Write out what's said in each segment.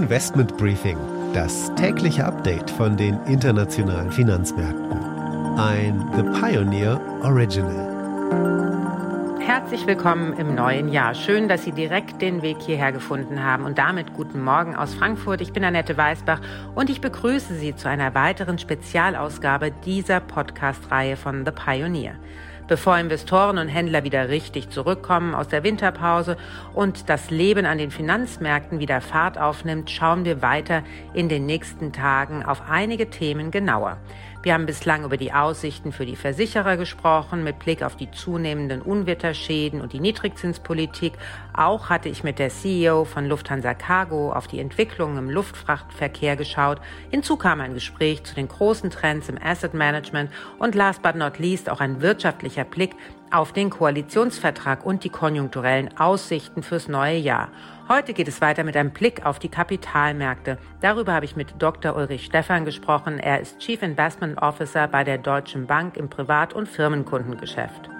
Investment Briefing, das tägliche Update von den internationalen Finanzmärkten. Ein The Pioneer Original. Herzlich willkommen im neuen Jahr. Schön, dass Sie direkt den Weg hierher gefunden haben und damit guten Morgen aus Frankfurt. Ich bin Annette Weißbach und ich begrüße Sie zu einer weiteren Spezialausgabe dieser Podcast-Reihe von The Pioneer. Bevor Investoren und Händler wieder richtig zurückkommen aus der Winterpause und das Leben an den Finanzmärkten wieder Fahrt aufnimmt, schauen wir weiter in den nächsten Tagen auf einige Themen genauer. Wir haben bislang über die Aussichten für die Versicherer gesprochen, mit Blick auf die zunehmenden Unwetterschäden und die Niedrigzinspolitik. Auch hatte ich mit der CEO von Lufthansa Cargo auf die Entwicklungen im Luftfrachtverkehr geschaut. Hinzu kam ein Gespräch zu den großen Trends im Asset Management und last but not least auch ein wirtschaftlicher Blick auf den Koalitionsvertrag und die konjunkturellen Aussichten fürs neue Jahr. Heute geht es weiter mit einem Blick auf die Kapitalmärkte. Darüber habe ich mit Dr. Ulrich Stephan gesprochen. Er ist Chief Investment Officer bei der Deutschen Bank im Privat- und Firmenkundengeschäft.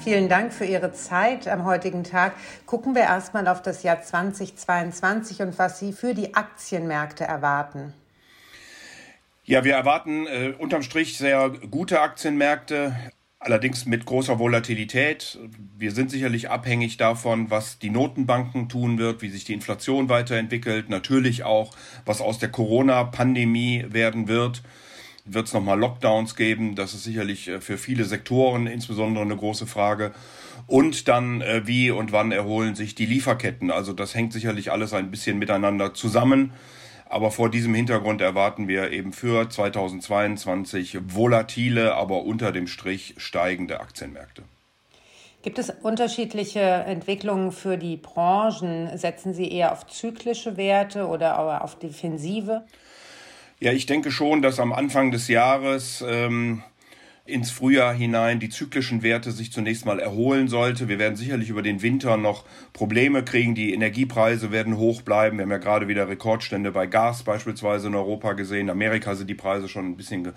Vielen Dank für Ihre Zeit am heutigen Tag. Gucken wir erstmal auf das Jahr 2022 und was Sie für die Aktienmärkte erwarten. Ja, wir erwarten äh, unterm Strich sehr gute Aktienmärkte. Allerdings mit großer Volatilität. Wir sind sicherlich abhängig davon, was die Notenbanken tun wird, wie sich die Inflation weiterentwickelt, natürlich auch, was aus der Corona-Pandemie werden wird. Wird es nochmal Lockdowns geben? Das ist sicherlich äh, für viele Sektoren insbesondere eine große Frage. Und dann, äh, wie und wann erholen sich die Lieferketten? Also das hängt sicherlich alles ein bisschen miteinander zusammen. Aber vor diesem Hintergrund erwarten wir eben für 2022 volatile, aber unter dem Strich steigende Aktienmärkte. Gibt es unterschiedliche Entwicklungen für die Branchen? Setzen Sie eher auf zyklische Werte oder auf defensive? Ja, ich denke schon, dass am Anfang des Jahres ähm, ins Frühjahr hinein die zyklischen Werte sich zunächst mal erholen sollte. Wir werden sicherlich über den Winter noch Probleme kriegen. Die Energiepreise werden hoch bleiben. Wir haben ja gerade wieder Rekordstände bei Gas beispielsweise in Europa gesehen. In Amerika sind die Preise schon ein bisschen ge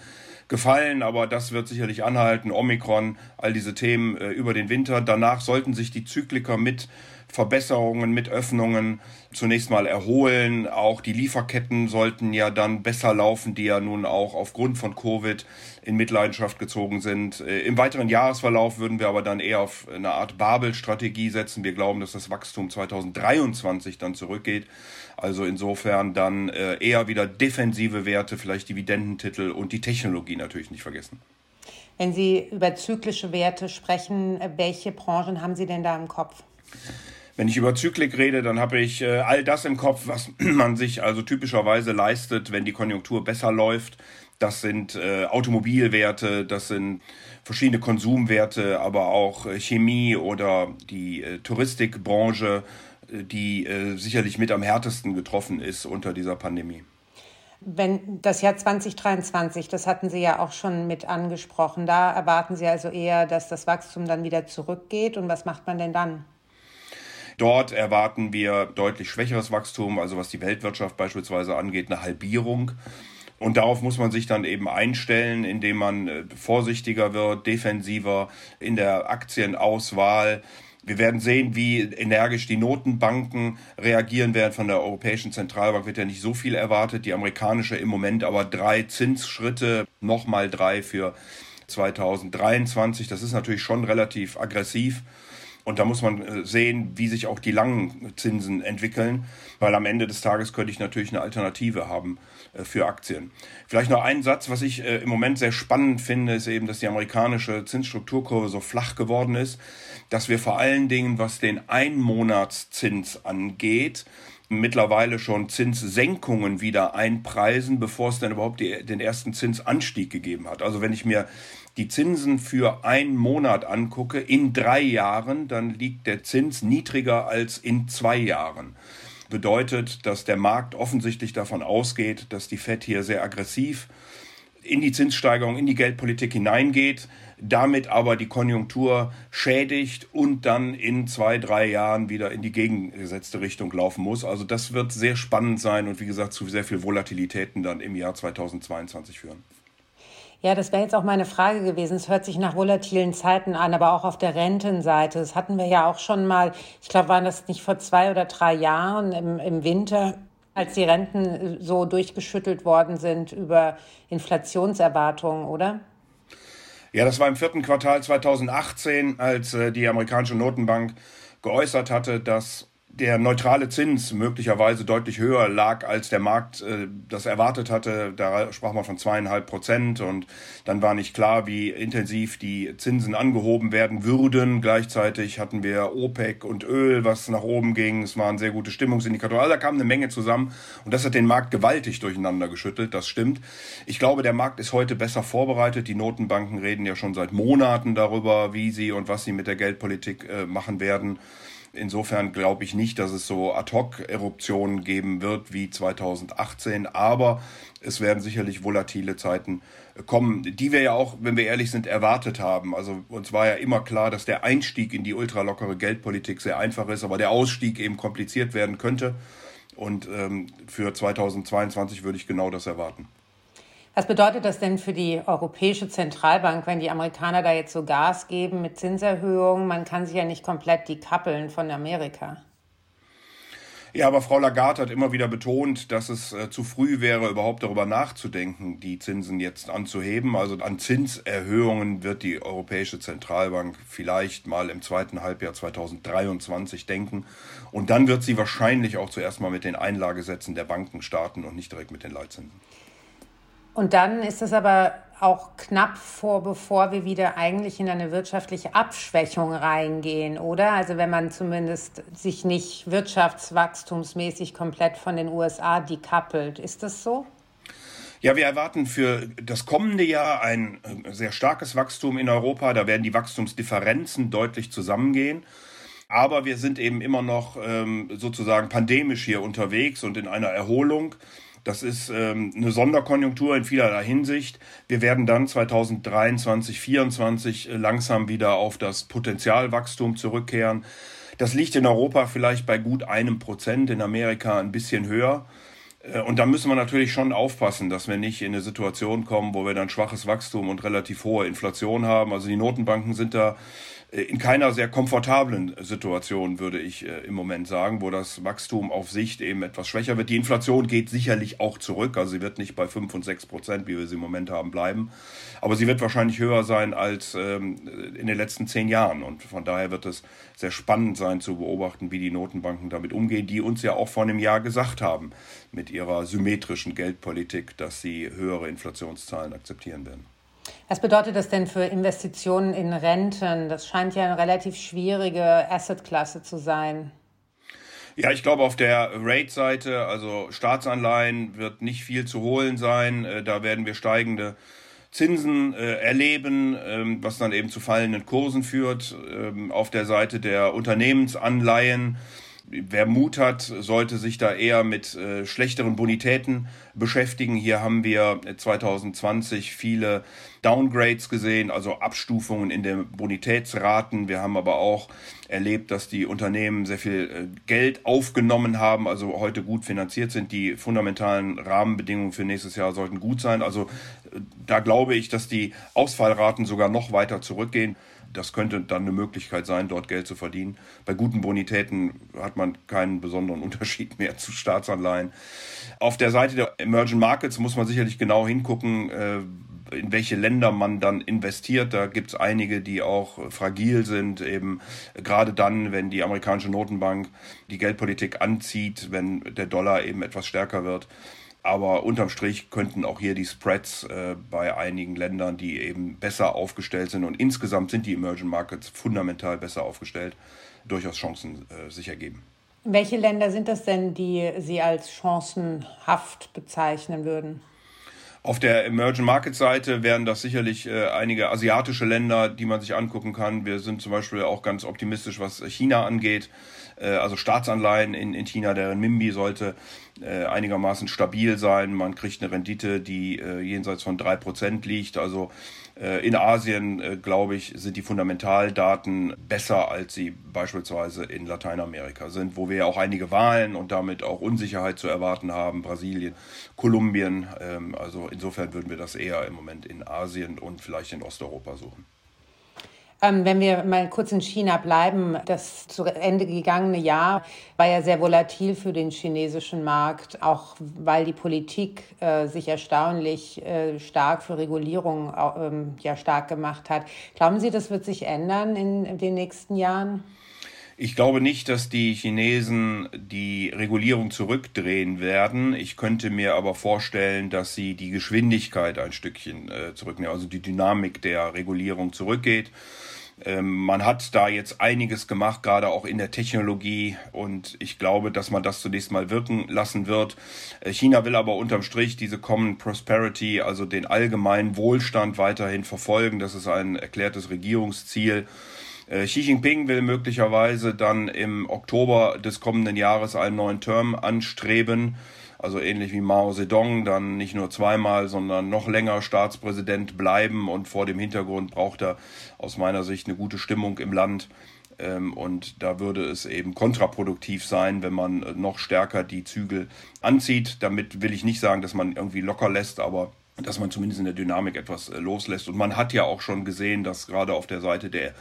gefallen, aber das wird sicherlich anhalten. Omikron, all diese Themen äh, über den Winter. Danach sollten sich die Zykliker mit Verbesserungen, mit Öffnungen zunächst mal erholen. Auch die Lieferketten sollten ja dann besser laufen, die ja nun auch aufgrund von Covid in Mitleidenschaft gezogen sind. Äh, Im weiteren Jahresverlauf würden wir aber dann eher auf eine Art Babel-Strategie setzen. Wir glauben, dass das Wachstum 2023 dann zurückgeht. Also insofern dann äh, eher wieder defensive Werte, vielleicht Dividendentitel und die Technologie natürlich nicht vergessen. Wenn Sie über zyklische Werte sprechen, äh, welche Branchen haben Sie denn da im Kopf? Wenn ich über Zyklik rede, dann habe ich äh, all das im Kopf, was man sich also typischerweise leistet, wenn die Konjunktur besser läuft. Das sind äh, Automobilwerte, das sind verschiedene Konsumwerte, aber auch äh, Chemie oder die äh, Touristikbranche, äh, die sicherlich mit am härtesten getroffen ist unter dieser Pandemie. Wenn das Jahr 2023, das hatten Sie ja auch schon mit angesprochen, da erwarten Sie also eher, dass das Wachstum dann wieder zurückgeht. Und was macht man denn dann? Dort erwarten wir deutlich schwächeres Wachstum, also was die Weltwirtschaft beispielsweise angeht, eine Halbierung. Und darauf muss man sich dann eben einstellen, indem man äh, vorsichtiger wird, defensiver in der Aktienauswahl. Wir werden sehen, wie energisch die Notenbanken reagieren werden. Von der Europäischen Zentralbank wird ja nicht so viel erwartet. Die amerikanische im Moment aber drei Zinsschritte, nochmal drei für 2023. Das ist natürlich schon relativ aggressiv. Und da muss man äh, sehen, wie sich auch die langen Zinsen entwickeln, weil am Ende des Tages könnte ich natürlich eine Alternative haben äh, für Aktien. Vielleicht noch ein Satz, was ich äh, im Moment sehr spannend finde, ist eben, dass die amerikanische Zinsstrukturkurve so flach geworden ist, dass wir vor allen Dingen, was den Einmonatszins angeht, mittlerweile schon Zinssenkungen wieder einpreisen, bevor es dann überhaupt die, den ersten Zinsanstieg gegeben hat. Also wenn ich mir die Zinsen für einen Monat angucke, in drei Jahren, dann liegt der Zins niedriger als in zwei Jahren. Bedeutet, dass der Markt offensichtlich davon ausgeht, dass die Fed hier sehr aggressiv in die Zinssteigerung, in die Geldpolitik hineingeht, damit aber die Konjunktur schädigt und dann in zwei, drei Jahren wieder in die gegengesetzte Richtung laufen muss. Also das wird sehr spannend sein und wie gesagt zu sehr viel Volatilitäten dann im Jahr 2022 führen. Ja, das wäre jetzt auch meine Frage gewesen. Es hört sich nach volatilen Zeiten an, aber auch auf der Rentenseite. Das hatten wir ja auch schon mal, ich glaube, waren das nicht vor zwei oder drei Jahren im, im Winter, als die Renten so durchgeschüttelt worden sind über Inflationserwartungen, oder? Ja, das war im vierten Quartal 2018, als äh, die amerikanische Notenbank geäußert hatte, dass der neutrale Zins möglicherweise deutlich höher lag, als der Markt äh, das erwartet hatte. Da sprach man von zweieinhalb Prozent und dann war nicht klar, wie intensiv die Zinsen angehoben werden würden. Gleichzeitig hatten wir OPEC und Öl, was nach oben ging. Es waren sehr gute Stimmungsindikatoren. Also da kam eine Menge zusammen und das hat den Markt gewaltig durcheinander geschüttelt. Das stimmt. Ich glaube, der Markt ist heute besser vorbereitet. Die Notenbanken reden ja schon seit Monaten darüber, wie sie und was sie mit der Geldpolitik äh, machen werden. Insofern glaube ich nicht, dass es so Ad-Hoc-Eruptionen geben wird wie 2018, aber es werden sicherlich volatile Zeiten kommen, die wir ja auch, wenn wir ehrlich sind, erwartet haben. Also uns war ja immer klar, dass der Einstieg in die ultralockere Geldpolitik sehr einfach ist, aber der Ausstieg eben kompliziert werden könnte. Und ähm, für 2022 würde ich genau das erwarten. Was bedeutet das denn für die Europäische Zentralbank, wenn die Amerikaner da jetzt so Gas geben mit Zinserhöhungen? Man kann sich ja nicht komplett dekappeln von Amerika. Ja, aber Frau Lagarde hat immer wieder betont, dass es äh, zu früh wäre, überhaupt darüber nachzudenken, die Zinsen jetzt anzuheben. Also an Zinserhöhungen wird die Europäische Zentralbank vielleicht mal im zweiten Halbjahr 2023 denken. Und dann wird sie wahrscheinlich auch zuerst mal mit den Einlagesätzen der Banken starten und nicht direkt mit den Leitzinsen. Und dann ist es aber auch knapp vor, bevor wir wieder eigentlich in eine wirtschaftliche Abschwächung reingehen, oder? Also wenn man zumindest sich nicht wirtschaftswachstumsmäßig komplett von den USA dekappelt. Ist das so? Ja, wir erwarten für das kommende Jahr ein äh, sehr starkes Wachstum in Europa. Da werden die Wachstumsdifferenzen deutlich zusammengehen. Aber wir sind eben immer noch ähm, sozusagen pandemisch hier unterwegs und in einer Erholung. Das ist ähm, eine Sonderkonjunktur in vielerlei Hinsicht. Wir werden dann 2023, 2024 äh, langsam wieder auf das Potenzialwachstum zurückkehren. Das liegt in Europa vielleicht bei gut einem Prozent, in Amerika ein bisschen höher. Äh, und da müssen wir natürlich schon aufpassen, dass wir nicht in eine Situation kommen, wo wir dann schwaches Wachstum und relativ hohe Inflation haben. Also die Notenbanken sind da in keiner sehr komfortablen Situation, würde ich äh, im Moment sagen, wo das Wachstum auf Sicht eben etwas schwächer wird. Die Inflation geht sicherlich auch zurück, also sie wird nicht bei 5 und 6 Prozent, wie wir sie im Moment haben, bleiben. Aber sie wird wahrscheinlich höher sein als ähm, in den letzten zehn Jahren. Und von daher wird es sehr spannend sein zu beobachten, wie die Notenbanken damit umgehen, die uns ja auch vor einem Jahr gesagt haben mit ihrer symmetrischen Geldpolitik, dass sie höhere Inflationszahlen akzeptieren werden. Was bedeutet das denn für Investitionen in Renten? Das scheint ja eine relativ schwierige Assetklasse zu sein. Ja, ich glaube, auf der Rate-Seite, also Staatsanleihen, wird nicht viel zu holen sein. Äh, da werden wir steigende Zinsen äh, erleben, ähm, was dann eben zu fallenden Kursen führt. Ähm, auf der Seite der Unternehmensanleihen wer Mut hat, sollte sich da eher mit äh, schlechteren Bonitäten beschäftigen. Hier haben wir 2020 viele Downgrades gesehen, also Abstufungen in den Bonitätsraten. Wir haben aber auch erlebt, dass die Unternehmen sehr viel äh, Geld aufgenommen haben, also heute gut finanziert sind. Die fundamentalen Rahmenbedingungen für nächstes Jahr sollten gut sein. Also äh, da glaube ich, dass die Ausfallraten sogar noch weiter zurückgehen das könnte dann eine Möglichkeit sein, dort Geld zu verdienen. Bei guten Bonitäten hat man keinen besonderen Unterschied mehr zu Staatsanleihen. Auf der Seite der Emerging Markets muss man sicherlich genau hingucken, äh, in welche Länder man dann investiert. Da gibt es einige, die auch fragil sind, eben gerade dann, wenn die amerikanische Notenbank die Geldpolitik anzieht, wenn der Dollar eben etwas stärker wird. Aber unterm Strich könnten auch hier die Spreads äh, bei einigen Ländern, die eben besser aufgestellt sind und insgesamt sind die Emerging Markets fundamental besser aufgestellt, durchaus Chancen äh, sich ergeben. Welche Länder sind das denn, die Sie als chancenhaft bezeichnen würden? Auf der Emerging Market Seite wären das sicherlich äh, einige asiatische Länder, die man sich angucken kann. Wir sind zum Beispiel auch ganz optimistisch, was China angeht. Äh, also Staatsanleihen in, in China, der Renminbi sollte äh, einigermaßen stabil sein. Man kriegt eine Rendite, die äh, jenseits von drei Prozent liegt. Also in Asien, äh, glaube ich, sind die Fundamentaldaten besser, als sie beispielsweise in Lateinamerika sind, wo wir ja auch einige Wahlen und damit auch Unsicherheit zu erwarten haben. Brasilien, Kolumbien. Ähm, also insofern würden wir das eher im Moment in Asien und vielleicht in Osteuropa suchen. Ähm, wenn wir mal kurz in China bleiben, das zu Ende gegangene Jahr war ja sehr volatil für den chinesischen Markt, auch weil die Politik äh, sich erstaunlich äh, stark für Regulierung äh, ja, stark gemacht hat. Glauben Sie, das wird sich ändern in den nächsten Jahren? Ich glaube nicht, dass die Chinesen die Regulierung zurückdrehen werden. Ich könnte mir aber vorstellen, dass sie die Geschwindigkeit ein Stückchen äh, zurücknehmen, also die Dynamik der Regulierung zurückgeht. Ähm, man hat da jetzt einiges gemacht, gerade auch in der Technologie. Und ich glaube, dass man das zunächst mal wirken lassen wird. Äh, China will aber unterm Strich diese Common Prosperity, also den allgemeinen Wohlstand weiterhin verfolgen. Das ist ein erklärtes Regierungsziel. Äh, Xi Jinping will möglicherweise dann im Oktober des kommenden Jahres einen neuen Term anstreben also ähnlich wie Mao Zedong, dann nicht nur zweimal, sondern noch länger Staatspräsident bleiben. Und vor dem Hintergrund braucht er aus meiner Sicht eine gute Stimmung im Land. Ähm, und da würde es eben kontraproduktiv sein, wenn man noch stärker die Zügel anzieht. Damit will ich nicht sagen, dass man irgendwie locker lässt, aber dass man zumindest in der Dynamik etwas äh, loslässt. Und man hat ja auch schon gesehen, dass gerade auf der Seite der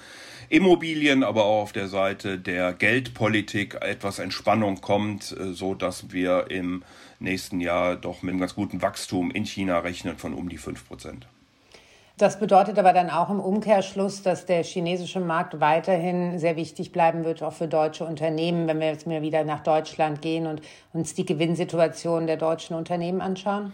Immobilien, aber auch auf der Seite der Geldpolitik etwas Entspannung kommt, äh, so dass wir im nächsten Jahr doch mit einem ganz guten Wachstum in China rechnen von um die 5 Prozent. Das bedeutet aber dann auch im Umkehrschluss, dass der chinesische Markt weiterhin sehr wichtig bleiben wird, auch für deutsche Unternehmen, wenn wir jetzt mal wieder nach Deutschland gehen und uns die Gewinnsituation der deutschen Unternehmen anschauen?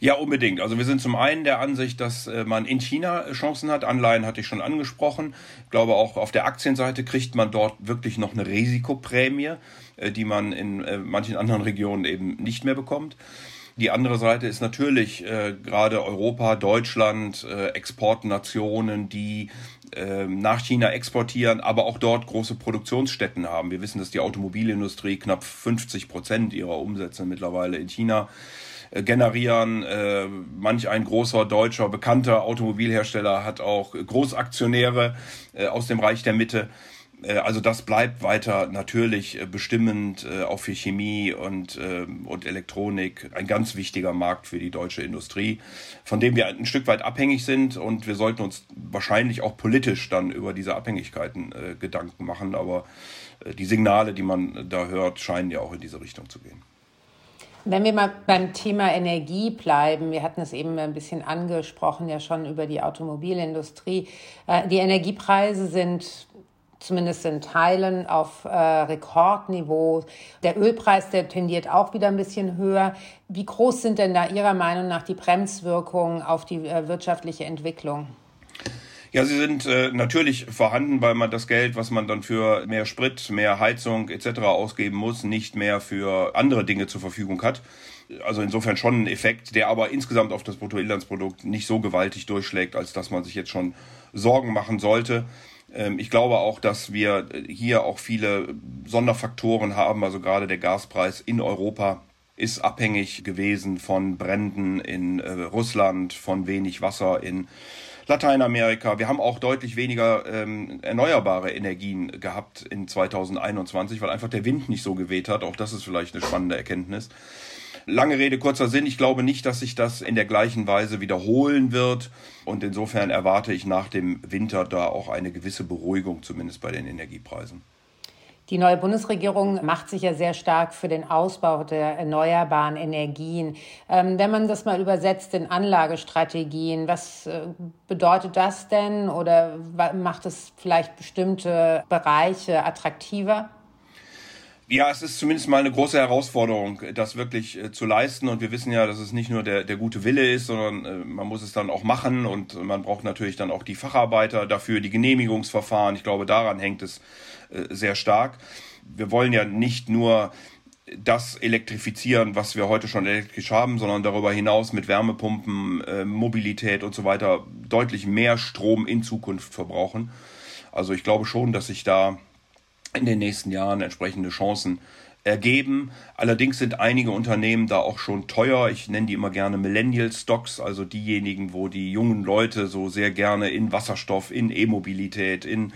Ja, unbedingt. Also wir sind zum einen der Ansicht, dass äh, man in China Chancen hat. Anleihen hatte ich schon angesprochen. Ich glaube, auch auf der Aktienseite kriegt man dort wirklich noch eine Risikoprämie, äh, die man in äh, manchen anderen Regionen eben nicht mehr bekommt. Die andere Seite ist natürlich äh, gerade Europa, Deutschland, äh, Exportnationen, die äh, nach China exportieren, aber auch dort große Produktionsstätten haben. Wir wissen, dass die Automobilindustrie knapp 50 Prozent ihrer Umsätze mittlerweile in China äh, generieren. Äh, manch ein großer deutscher bekannter Automobilhersteller hat auch Großaktionäre äh, aus dem Reich der Mitte. Äh, also das bleibt weiter natürlich äh, bestimmend, äh, auch für Chemie und, ähm, und Elektronik, ein ganz wichtiger Markt für die deutsche Industrie, von dem wir ein Stück weit abhängig sind und wir sollten uns wahrscheinlich auch politisch dann über diese Abhängigkeiten Gedanken machen, aber die Signale, die man da hört, scheinen ja auch in diese Richtung zu gehen. Wenn wir mal beim Thema Energie bleiben, wir hatten es eben ein bisschen angesprochen, ja schon über die Automobilindustrie. Die Energiepreise sind zumindest in Teilen auf äh, Rekordniveau. Der Ölpreis, der tendiert auch wieder ein bisschen höher. Wie groß sind denn da Ihrer Meinung nach die Bremswirkungen auf die äh, wirtschaftliche Entwicklung? Ja, sie sind äh, natürlich vorhanden, weil man das Geld, was man dann für mehr Sprit, mehr Heizung etc. ausgeben muss, nicht mehr für andere Dinge zur Verfügung hat. Also insofern schon ein Effekt, der aber insgesamt auf das Bruttoinlandsprodukt nicht so gewaltig durchschlägt, als dass man sich jetzt schon Sorgen machen sollte. Ähm, ich glaube auch, dass wir hier auch viele Sonderfaktoren haben, also gerade der Gaspreis in Europa ist abhängig gewesen von Bränden in äh, Russland, von wenig Wasser in Lateinamerika. Wir haben auch deutlich weniger ähm, erneuerbare Energien gehabt in 2021, weil einfach der Wind nicht so geweht hat. Auch das ist vielleicht eine spannende Erkenntnis. Lange Rede, kurzer Sinn. Ich glaube nicht, dass sich das in der gleichen Weise wiederholen wird. Und insofern erwarte ich nach dem Winter da auch eine gewisse Beruhigung, zumindest bei den Energiepreisen. Die neue Bundesregierung macht sich ja sehr stark für den Ausbau der erneuerbaren Energien. Ähm, wenn man das mal übersetzt in Anlagestrategien, was äh, bedeutet das denn oder macht es vielleicht bestimmte Bereiche attraktiver? Ja, es ist zumindest mal eine große Herausforderung, das wirklich äh, zu leisten. Und wir wissen ja, dass es nicht nur der, der gute Wille ist, sondern äh, man muss es dann auch machen. Und man braucht natürlich dann auch die Facharbeiter dafür, die Genehmigungsverfahren. Ich glaube, daran hängt es äh, sehr stark. Wir wollen ja nicht nur das elektrifizieren, was wir heute schon elektrisch haben, sondern darüber hinaus mit Wärmepumpen, äh, Mobilität und so weiter deutlich mehr Strom in Zukunft verbrauchen. Also ich glaube schon, dass sich da in den nächsten Jahren entsprechende Chancen ergeben. Allerdings sind einige Unternehmen da auch schon teuer. Ich nenne die immer gerne Millennial Stocks, also diejenigen, wo die jungen Leute so sehr gerne in Wasserstoff, in E-Mobilität, in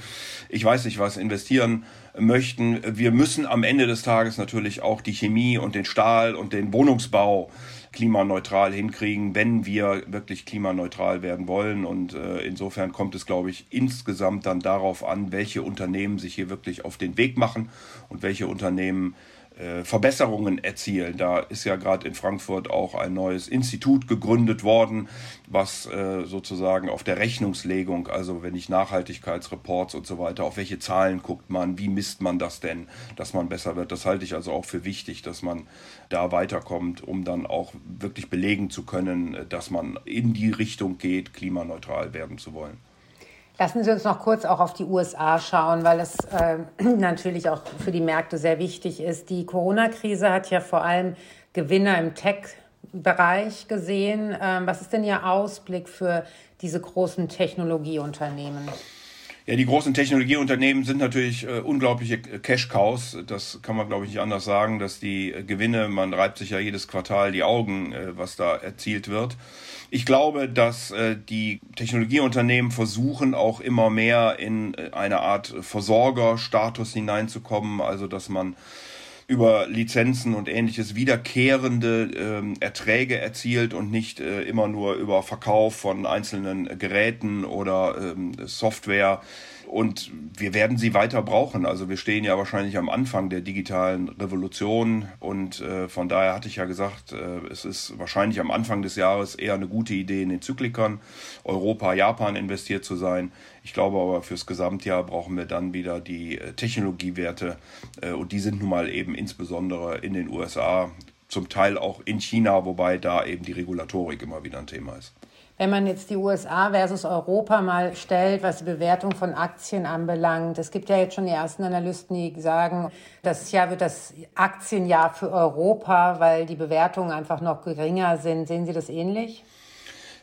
ich weiß nicht was investieren möchten. Wir müssen am Ende des Tages natürlich auch die Chemie und den Stahl und den Wohnungsbau klimaneutral hinkriegen, wenn wir wirklich klimaneutral werden wollen. Und äh, insofern kommt es, glaube ich, insgesamt dann darauf an, welche Unternehmen sich hier wirklich auf den Weg machen und welche Unternehmen Verbesserungen erzielen. Da ist ja gerade in Frankfurt auch ein neues Institut gegründet worden, was äh, sozusagen auf der Rechnungslegung, also wenn ich Nachhaltigkeitsreports und so weiter, auf welche Zahlen guckt man, wie misst man das denn, dass man besser wird. Das halte ich also auch für wichtig, dass man da weiterkommt, um dann auch wirklich belegen zu können, dass man in die Richtung geht, klimaneutral werden zu wollen. Lassen Sie uns noch kurz auch auf die USA schauen, weil es äh, natürlich auch für die Märkte sehr wichtig ist. Die Corona-Krise hat ja vor allem Gewinner im Tech-Bereich gesehen. Ähm, was ist denn Ihr Ausblick für diese großen Technologieunternehmen? Ja, die großen Technologieunternehmen sind natürlich äh, unglaubliche Cash-Cows. Das kann man, glaube ich, nicht anders sagen, dass die äh, Gewinne, man reibt sich ja jedes Quartal die Augen, äh, was da erzielt wird. Ich glaube, dass äh, die Technologieunternehmen versuchen, auch immer mehr in äh, eine Art Versorgerstatus hineinzukommen, also dass man über Lizenzen und ähnliches wiederkehrende ähm, Erträge erzielt und nicht äh, immer nur über Verkauf von einzelnen Geräten oder ähm, Software und wir werden sie weiter brauchen. Also wir stehen ja wahrscheinlich am Anfang der digitalen Revolution und äh, von daher hatte ich ja gesagt, äh, es ist wahrscheinlich am Anfang des Jahres eher eine gute Idee, in den Zyklikern Europa, Japan investiert zu sein. Ich glaube aber fürs Gesamtjahr brauchen wir dann wieder die äh, Technologiewerte äh, und die sind nun mal eben insbesondere in den USA, zum Teil auch in China, wobei da eben die Regulatorik immer wieder ein Thema ist. Wenn man jetzt die USA versus Europa mal stellt, was die Bewertung von Aktien anbelangt, es gibt ja jetzt schon die ersten Analysten, die sagen, das Jahr wird das Aktienjahr für Europa, weil die Bewertungen einfach noch geringer sind. Sehen Sie das ähnlich?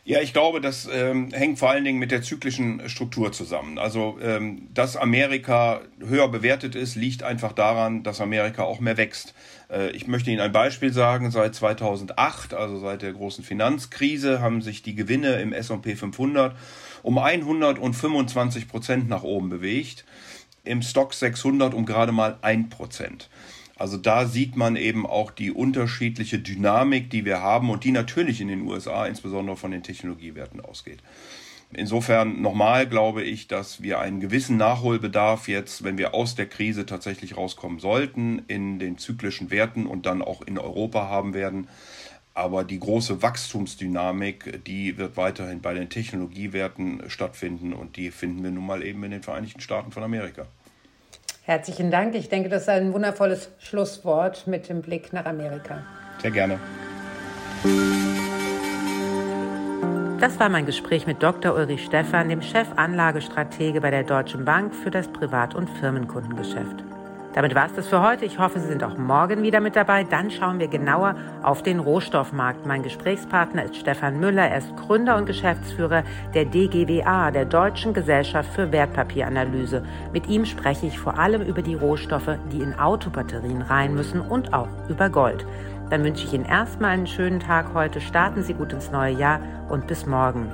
Ja, ich glaube, das ähm, hängt vor allen Dingen mit der zyklischen Struktur zusammen. Also, ähm, dass Amerika höher bewertet ist, liegt einfach daran, dass Amerika auch mehr wächst. Äh, ich möchte Ihnen ein Beispiel sagen. Seit 2008, also seit der großen Finanzkrise, haben sich die Gewinne im S&P 500 um 125 Prozent nach oben bewegt. Im Stock 600 um gerade mal ein Prozent. Also da sieht man eben auch die unterschiedliche Dynamik, die wir haben und die natürlich in den USA insbesondere von den Technologiewerten ausgeht. Insofern nochmal glaube ich, dass wir einen gewissen Nachholbedarf jetzt, wenn wir aus der Krise tatsächlich rauskommen sollten, in den zyklischen Werten und dann auch in Europa haben werden. Aber die große Wachstumsdynamik, die wird weiterhin bei den Technologiewerten stattfinden und die finden wir nun mal eben in den Vereinigten Staaten von Amerika. Herzlichen Dank. Ich denke, das ist ein wundervolles Schlusswort mit dem Blick nach Amerika. Sehr gerne. Das war mein Gespräch mit Dr. Ulrich Stephan, dem Chefanlagestratege bei der Deutschen Bank für das Privat- und Firmenkundengeschäft. Damit war es das für heute. Ich hoffe, Sie sind auch morgen wieder mit dabei. Dann schauen wir genauer auf den Rohstoffmarkt. Mein Gesprächspartner ist Stefan Müller. Er ist Gründer und Geschäftsführer der DGWA, der Deutschen Gesellschaft für Wertpapieranalyse. Mit ihm spreche ich vor allem über die Rohstoffe, die in Autobatterien rein müssen und auch über Gold. Dann wünsche ich Ihnen erstmal einen schönen Tag heute. Starten Sie gut ins neue Jahr und bis morgen.